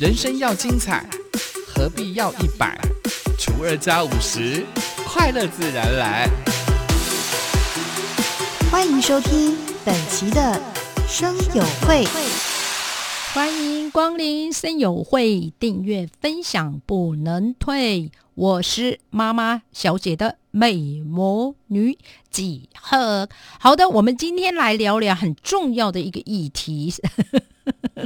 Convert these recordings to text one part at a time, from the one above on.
人生要精彩，何必要一百除二加五十？快乐自然来。欢迎收听本期的生友会，欢迎光临生友会，订阅分享不能退。我是妈妈小姐的美魔女几何。好的，我们今天来聊聊很重要的一个议题。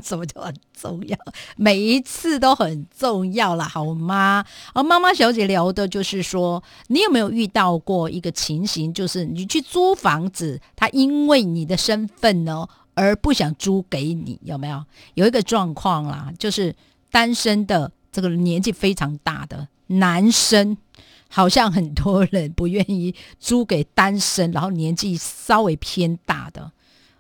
什么叫很重要？每一次都很重要了，好吗？而妈妈小姐聊的就是说，你有没有遇到过一个情形，就是你去租房子，他因为你的身份呢而不想租给你，有没有？有一个状况啦，就是单身的这个年纪非常大的男生，好像很多人不愿意租给单身，然后年纪稍微偏大的。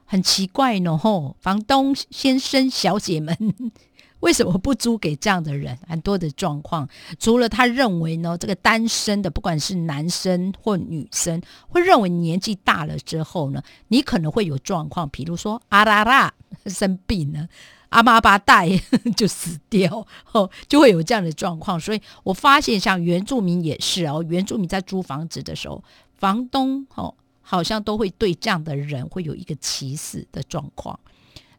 很奇怪呢，吼，房东先生、小姐们，为什么不租给这样的人？很多的状况，除了他认为呢，这个单身的，不管是男生或女生，会认为年纪大了之后呢，你可能会有状况，比如说阿拉拉生病了，阿妈阿爸带 就死掉，哦，就会有这样的状况。所以我发现，像原住民也是哦，原住民在租房子的时候，房东哦。好像都会对这样的人会有一个歧视的状况，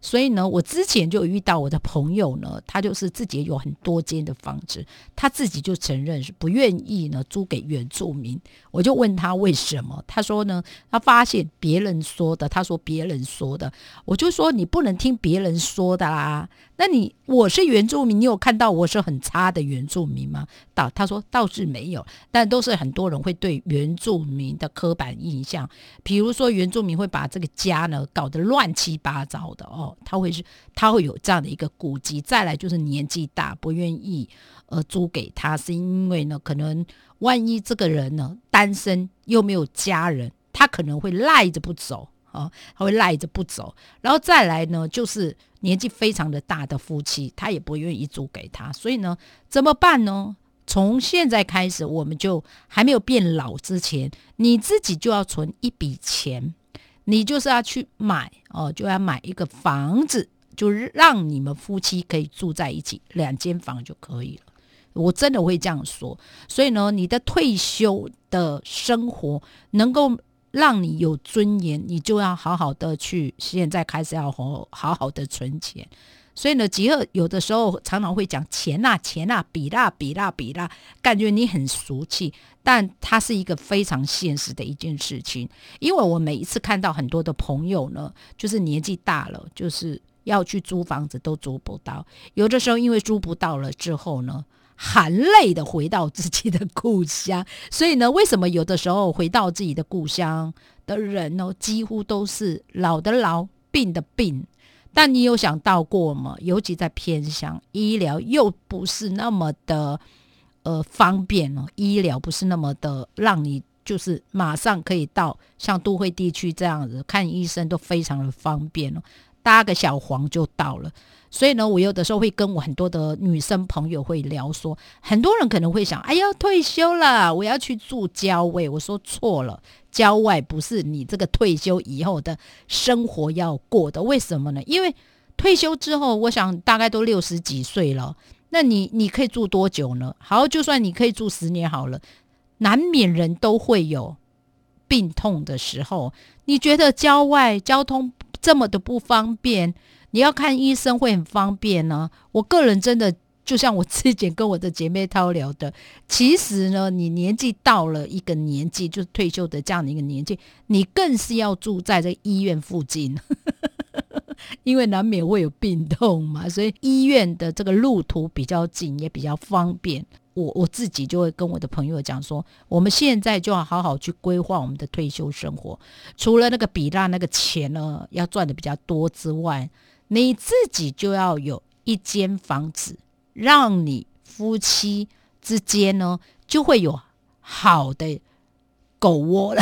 所以呢，我之前就遇到我的朋友呢，他就是自己有很多间的房子，他自己就承认是不愿意呢租给原住民。我就问他为什么，他说呢，他发现别人说的，他说别人说的，我就说你不能听别人说的啦。那你我是原住民，你有看到我是很差的原住民吗？倒他说倒是没有，但都是很多人会对原住民的刻板印象，比如说原住民会把这个家呢搞得乱七八糟的哦，他会是他会有这样的一个顾忌。再来就是年纪大不愿意呃租给他，是因为呢可能万一这个人呢单身又没有家人，他可能会赖着不走。哦，他会赖着不走，然后再来呢，就是年纪非常的大的夫妻，他也不愿意租给他，所以呢，怎么办呢？从现在开始，我们就还没有变老之前，你自己就要存一笔钱，你就是要去买哦，就要买一个房子，就让你们夫妻可以住在一起，两间房就可以了。我真的会这样说，所以呢，你的退休的生活能够。让你有尊严，你就要好好的去。现在开始要好好好的存钱，所以呢，吉尔有的时候常常会讲钱呐，钱呐，比啦比啦比啦，感觉你很俗气，但它是一个非常现实的一件事情。因为我每一次看到很多的朋友呢，就是年纪大了，就是要去租房子都租不到，有的时候因为租不到了之后呢。含泪的回到自己的故乡，所以呢，为什么有的时候回到自己的故乡的人呢，几乎都是老的老，病的病？但你有想到过吗？尤其在偏乡，医疗又不是那么的呃方便哦，医疗不是那么的让你就是马上可以到像都会地区这样子看医生都非常的方便哦，搭个小黄就到了。所以呢，我有的时候会跟我很多的女生朋友会聊，说很多人可能会想，哎呀，退休了，我要去住郊外。我说错了，郊外不是你这个退休以后的生活要过的。为什么呢？因为退休之后，我想大概都六十几岁了，那你你可以住多久呢？好，就算你可以住十年好了，难免人都会有病痛的时候。你觉得郊外交通这么的不方便？你要看医生会很方便呢。我个人真的就像我之前跟我的姐妹涛聊的，其实呢，你年纪到了一个年纪，就是退休的这样的一个年纪，你更是要住在这医院附近，因为难免会有病痛嘛，所以医院的这个路途比较近，也比较方便。我我自己就会跟我的朋友讲说，我们现在就要好好去规划我们的退休生活，除了那个比那那个钱呢要赚的比较多之外。你自己就要有一间房子，让你夫妻之间呢就会有好的狗窝了。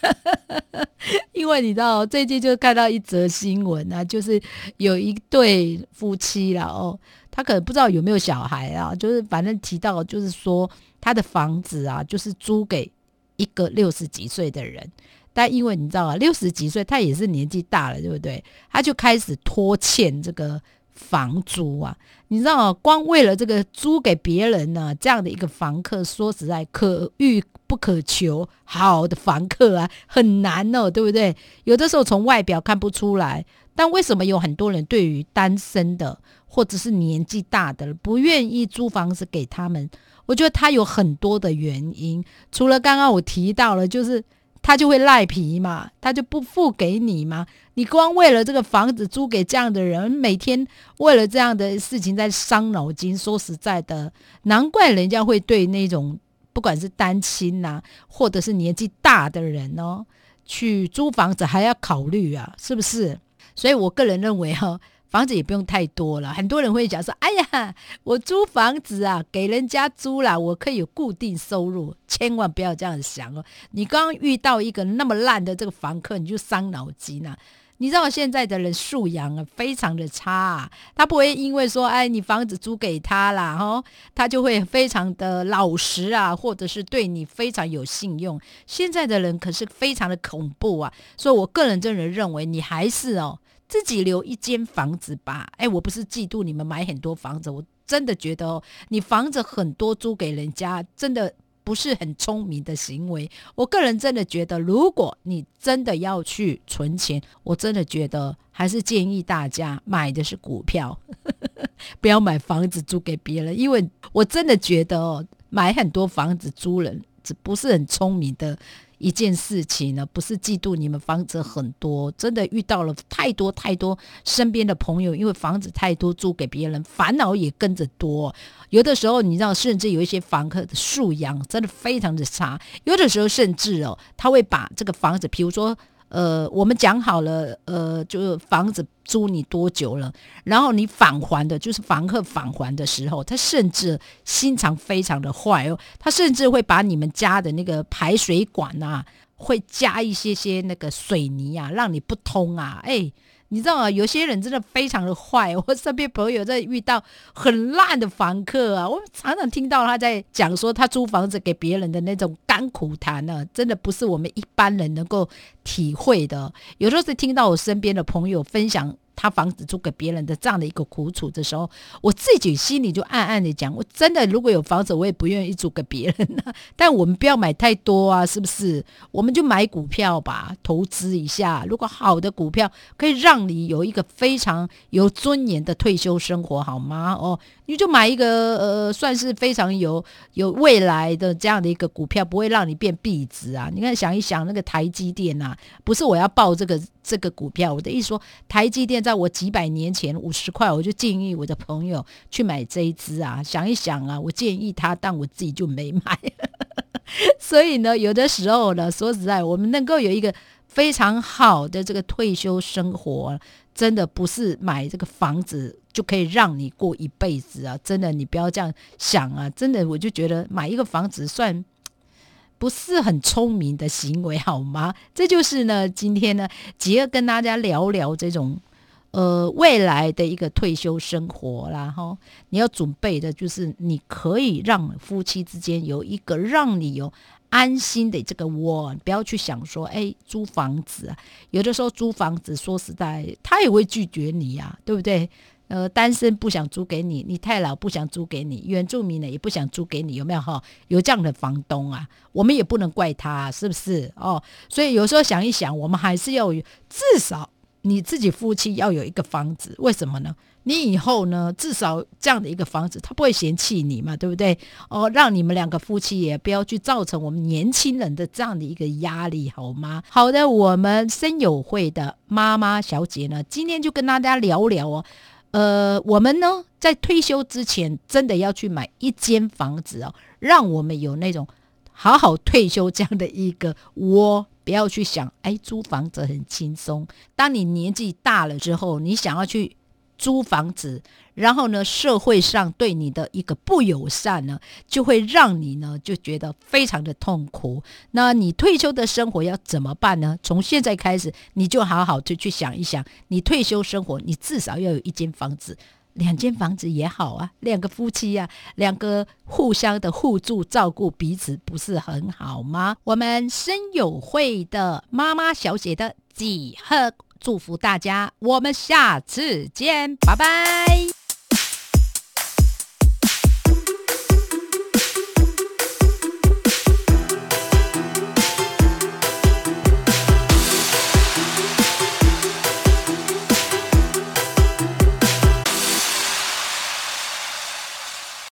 因为你知道，最近就看到一则新闻啊，就是有一对夫妻了哦，他可能不知道有没有小孩啊，就是反正提到就是说他的房子啊，就是租给一个六十几岁的人。但因为你知道啊，六十几岁他也是年纪大了，对不对？他就开始拖欠这个房租啊。你知道啊，光为了这个租给别人呢，这样的一个房客，说实在可遇不可求，好的房客啊，很难哦，对不对？有的时候从外表看不出来，但为什么有很多人对于单身的或者是年纪大的不愿意租房子给他们？我觉得他有很多的原因，除了刚刚我提到了，就是他就会赖皮嘛，他就不付给你嘛。你光为了这个房子租给这样的人，每天为了这样的事情在伤脑筋。说实在的，难怪人家会对那种不管是单亲呐，或者是年纪大的人哦，去租房子还要考虑啊，是不是？所以我个人认为哈。房子也不用太多了，很多人会讲说：“哎呀，我租房子啊，给人家租了，我可以有固定收入。”千万不要这样想哦！你刚刚遇到一个那么烂的这个房客，你就伤脑筋啊！你知道现在的人素养啊，非常的差啊，他不会因为说：“哎，你房子租给他了，哈，他就会非常的老实啊，或者是对你非常有信用。”现在的人可是非常的恐怖啊！所以我个人真的认为，你还是哦。自己留一间房子吧，哎，我不是嫉妒你们买很多房子，我真的觉得哦，你房子很多租给人家，真的不是很聪明的行为。我个人真的觉得，如果你真的要去存钱，我真的觉得还是建议大家买的是股票，不要买房子租给别人，因为我真的觉得哦，买很多房子租人，这不是很聪明的。一件事情呢，不是嫉妒你们房子很多，真的遇到了太多太多身边的朋友，因为房子太多租给别人，烦恼也跟着多。有的时候你知道，甚至有一些房客的素养真的非常的差，有的时候甚至哦，他会把这个房子，比如说。呃，我们讲好了，呃，就是房子租你多久了，然后你返还的，就是房客返还的时候，他甚至心肠非常的坏哦，他甚至会把你们家的那个排水管啊，会加一些些那个水泥啊，让你不通啊，哎。你知道吗？有些人真的非常的坏。我身边朋友在遇到很烂的房客啊，我常常听到他在讲说他租房子给别人的那种甘苦谈呢，真的不是我们一般人能够体会的。有时候是听到我身边的朋友分享。他房子租给别人的这样的一个苦楚的时候，我自己心里就暗暗的讲：我真的如果有房子，我也不愿意租给别人呢。但我们不要买太多啊，是不是？我们就买股票吧，投资一下。如果好的股票可以让你有一个非常有尊严的退休生活，好吗？哦。你就买一个呃，算是非常有有未来的这样的一个股票，不会让你变币值啊。你看，想一想那个台积电呐，不是我要报这个这个股票，我的意思说，台积电在我几百年前五十块，我就建议我的朋友去买这一支啊。想一想啊，我建议他，但我自己就没买。所以呢，有的时候呢，说实在，我们能够有一个非常好的这个退休生活。真的不是买这个房子就可以让你过一辈子啊！真的，你不要这样想啊！真的，我就觉得买一个房子算不是很聪明的行为，好吗？这就是呢，今天呢，杰跟大家聊聊这种呃未来的一个退休生活啦。哈，你要准备的就是你可以让夫妻之间有一个让你有。安心的这个窝，不要去想说，哎，租房子啊，有的时候租房子，说实在，他也会拒绝你呀，对不对？呃，单身不想租给你，你太老不想租给你，原住民呢也不想租给你，有没有哈？有这样的房东啊，我们也不能怪他，是不是？哦，所以有时候想一想，我们还是要有至少你自己夫妻要有一个房子，为什么呢？你以后呢，至少这样的一个房子，他不会嫌弃你嘛，对不对？哦，让你们两个夫妻也不要去造成我们年轻人的这样的一个压力，好吗？好的，我们生友会的妈妈小姐呢，今天就跟大家聊聊哦。呃，我们呢在退休之前，真的要去买一间房子哦，让我们有那种好好退休这样的一个窝，不要去想，哎，租房子很轻松。当你年纪大了之后，你想要去。租房子，然后呢，社会上对你的一个不友善呢，就会让你呢就觉得非常的痛苦。那你退休的生活要怎么办呢？从现在开始，你就好好的去想一想，你退休生活，你至少要有一间房子，两间房子也好啊，两个夫妻呀，两个互相的互助照顾彼此，不是很好吗？我们生友会的妈妈小姐的几何。祝福大家，我们下次见，拜拜。